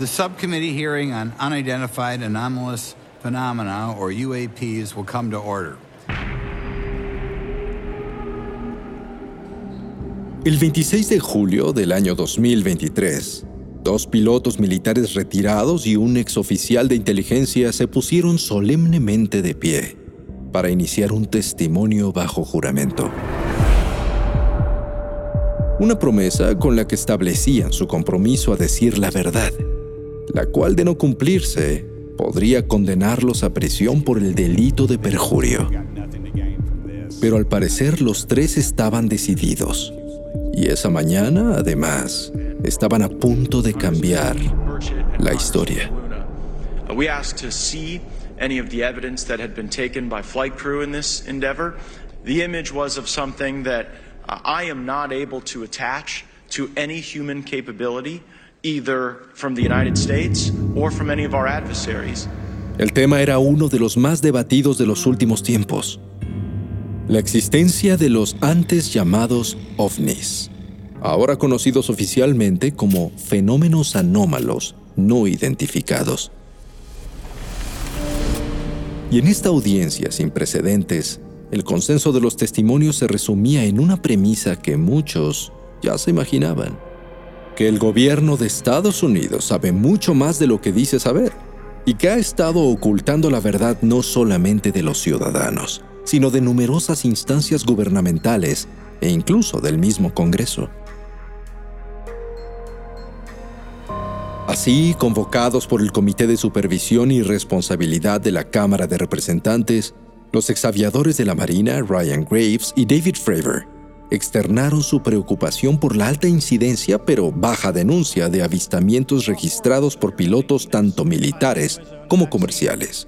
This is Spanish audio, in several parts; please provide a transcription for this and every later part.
The subcommittee hearing on unidentified anomalous phenomena, or UAPs, will come to order. El 26 de julio del año 2023, dos pilotos militares retirados y un exoficial de inteligencia se pusieron solemnemente de pie para iniciar un testimonio bajo juramento. Una promesa con la que establecían su compromiso a decir la verdad la cual de no cumplirse podría condenarlos a prisión por el delito de perjurio. Pero al parecer los tres estaban decididos. Y esa mañana, además, estaban a punto de cambiar la historia. We asked to see any of the evidence that had been taken by flight crew in this endeavor. The image was of something that uh, I am not able to attach to any human capability either from the United States or from any of our adversaries. El tema era uno de los más debatidos de los últimos tiempos. La existencia de los antes llamados ovnis, ahora conocidos oficialmente como fenómenos anómalos no identificados. Y en esta audiencia sin precedentes, el consenso de los testimonios se resumía en una premisa que muchos ya se imaginaban que el gobierno de Estados Unidos sabe mucho más de lo que dice saber y que ha estado ocultando la verdad no solamente de los ciudadanos, sino de numerosas instancias gubernamentales e incluso del mismo Congreso. Así, convocados por el Comité de Supervisión y Responsabilidad de la Cámara de Representantes, los exaviadores de la Marina Ryan Graves y David Fravor externaron su preocupación por la alta incidencia pero baja denuncia de avistamientos registrados por pilotos tanto militares como comerciales.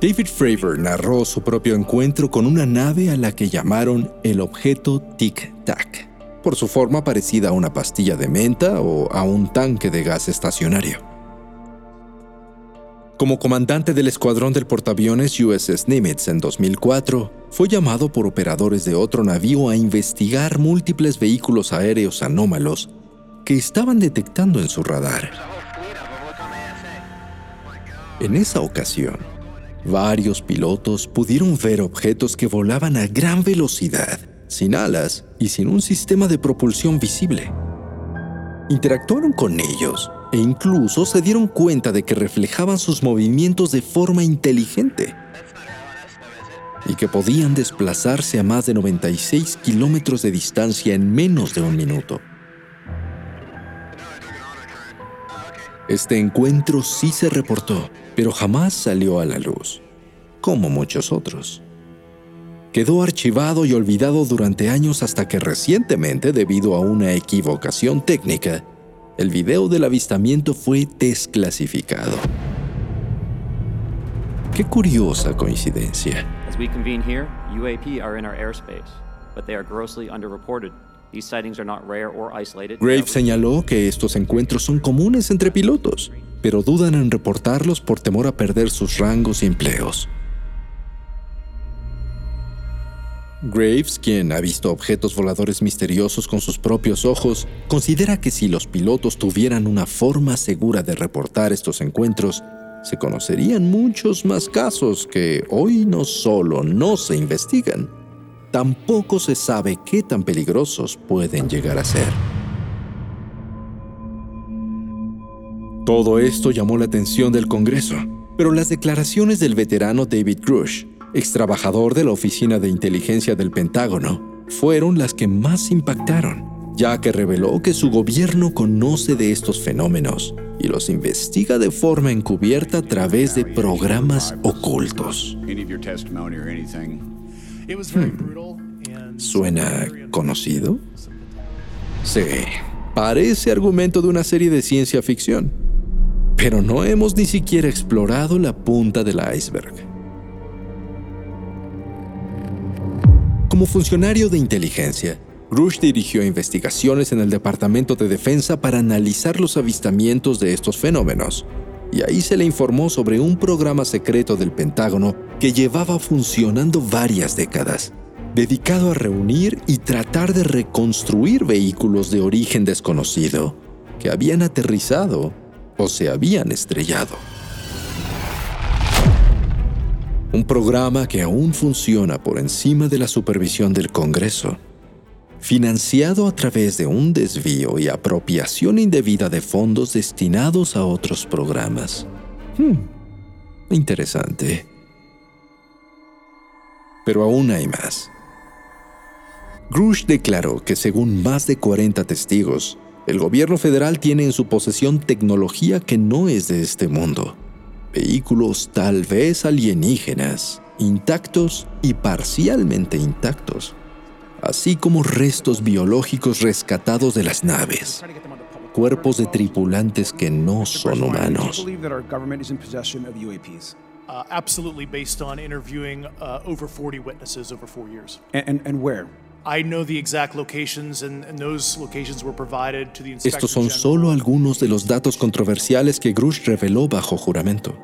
David Fravor narró su propio encuentro con una nave a la que llamaron el objeto Tic Tac, por su forma parecida a una pastilla de menta o a un tanque de gas estacionario. Como comandante del escuadrón del portaaviones USS Nimitz en 2004, fue llamado por operadores de otro navío a investigar múltiples vehículos aéreos anómalos que estaban detectando en su radar. En esa ocasión, varios pilotos pudieron ver objetos que volaban a gran velocidad, sin alas y sin un sistema de propulsión visible. Interactuaron con ellos e incluso se dieron cuenta de que reflejaban sus movimientos de forma inteligente y que podían desplazarse a más de 96 kilómetros de distancia en menos de un minuto. Este encuentro sí se reportó, pero jamás salió a la luz, como muchos otros. Quedó archivado y olvidado durante años hasta que recientemente, debido a una equivocación técnica, el video del avistamiento fue desclasificado. Qué curiosa coincidencia. Grave señaló que estos encuentros son comunes entre pilotos, pero dudan en reportarlos por temor a perder sus rangos y empleos. Graves, quien ha visto objetos voladores misteriosos con sus propios ojos, considera que si los pilotos tuvieran una forma segura de reportar estos encuentros, se conocerían muchos más casos que hoy no solo no se investigan, tampoco se sabe qué tan peligrosos pueden llegar a ser. Todo esto llamó la atención del Congreso, pero las declaraciones del veterano David Grush ex trabajador de la Oficina de Inteligencia del Pentágono, fueron las que más impactaron. ya que reveló que su gobierno conoce de estos fenómenos y los investiga de forma encubierta a través de programas ocultos. Hmm. ¿Suena conocido? Sí, parece argumento de una serie de ciencia ficción, pero no hemos ni siquiera explorado la punta del iceberg. Como funcionario de inteligencia, Rush dirigió investigaciones en el Departamento de Defensa para analizar los avistamientos de estos fenómenos, y ahí se le informó sobre un programa secreto del Pentágono que llevaba funcionando varias décadas, dedicado a reunir y tratar de reconstruir vehículos de origen desconocido que habían aterrizado o se habían estrellado. Un programa que aún funciona por encima de la supervisión del Congreso financiado a través de un desvío y apropiación indebida de fondos destinados a otros programas. Hmm, interesante. Pero aún hay más. Grush declaró que según más de 40 testigos, el gobierno federal tiene en su posesión tecnología que no es de este mundo. Vehículos tal vez alienígenas, intactos y parcialmente intactos así como restos biológicos rescatados de las naves, cuerpos de tripulantes que no son humanos. Uh, absolutely, based on interviewing uh, over 40 witnesses over four years. And, and, and where? I know the exact locations, and, and those locations were provided to the Inspector Estos son solo algunos de los datos controversiales que Grush reveló bajo juramento.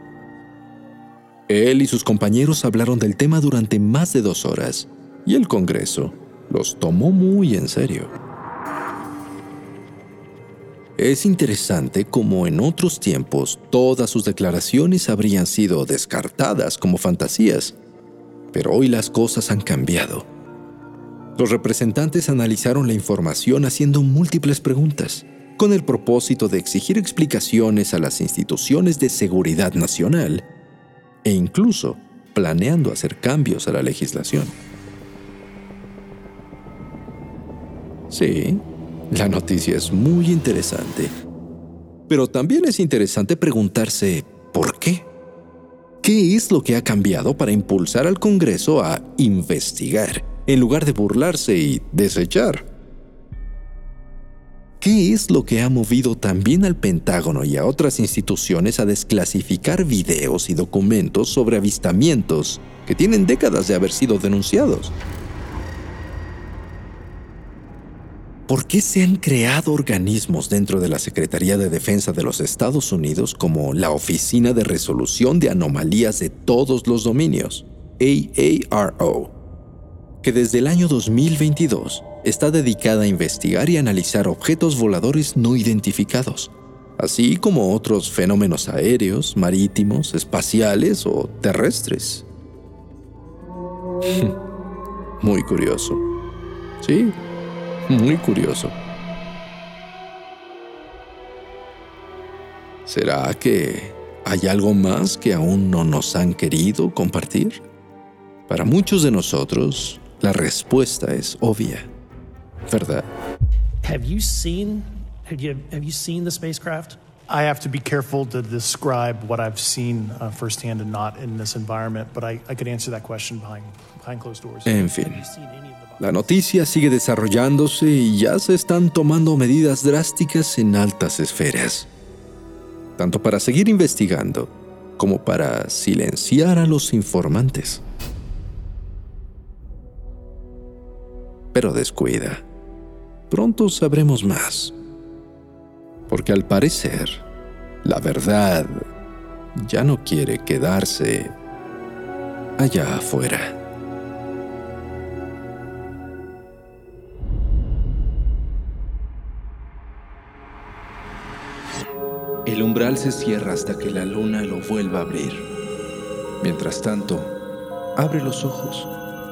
Él y sus compañeros hablaron del tema durante más de dos horas, y el Congreso, los tomó muy en serio. Es interesante como en otros tiempos todas sus declaraciones habrían sido descartadas como fantasías, pero hoy las cosas han cambiado. Los representantes analizaron la información haciendo múltiples preguntas, con el propósito de exigir explicaciones a las instituciones de seguridad nacional e incluso planeando hacer cambios a la legislación. Sí, la noticia es muy interesante. Pero también es interesante preguntarse, ¿por qué? ¿Qué es lo que ha cambiado para impulsar al Congreso a investigar, en lugar de burlarse y desechar? ¿Qué es lo que ha movido también al Pentágono y a otras instituciones a desclasificar videos y documentos sobre avistamientos que tienen décadas de haber sido denunciados? ¿Por qué se han creado organismos dentro de la Secretaría de Defensa de los Estados Unidos como la Oficina de Resolución de Anomalías de Todos los Dominios, AARO, que desde el año 2022 está dedicada a investigar y analizar objetos voladores no identificados, así como otros fenómenos aéreos, marítimos, espaciales o terrestres? Muy curioso. Sí, muy curioso. ¿Será que hay algo más que aún no nos han querido compartir? Para muchos de nosotros, la respuesta es obvia, ¿verdad? Have you seen have you, have you seen the spacecraft? I have to be careful to describe what I've seen uh, firsthand and not in this environment, but I, I could answer that question behind, behind closed doors. En fin. La noticia sigue desarrollándose y ya se están tomando medidas drásticas en altas esferas, tanto para seguir investigando como para silenciar a los informantes. Pero descuida, pronto sabremos más, porque al parecer, la verdad ya no quiere quedarse allá afuera. El umbral se cierra hasta que la luna lo vuelva a abrir. Mientras tanto, abre los ojos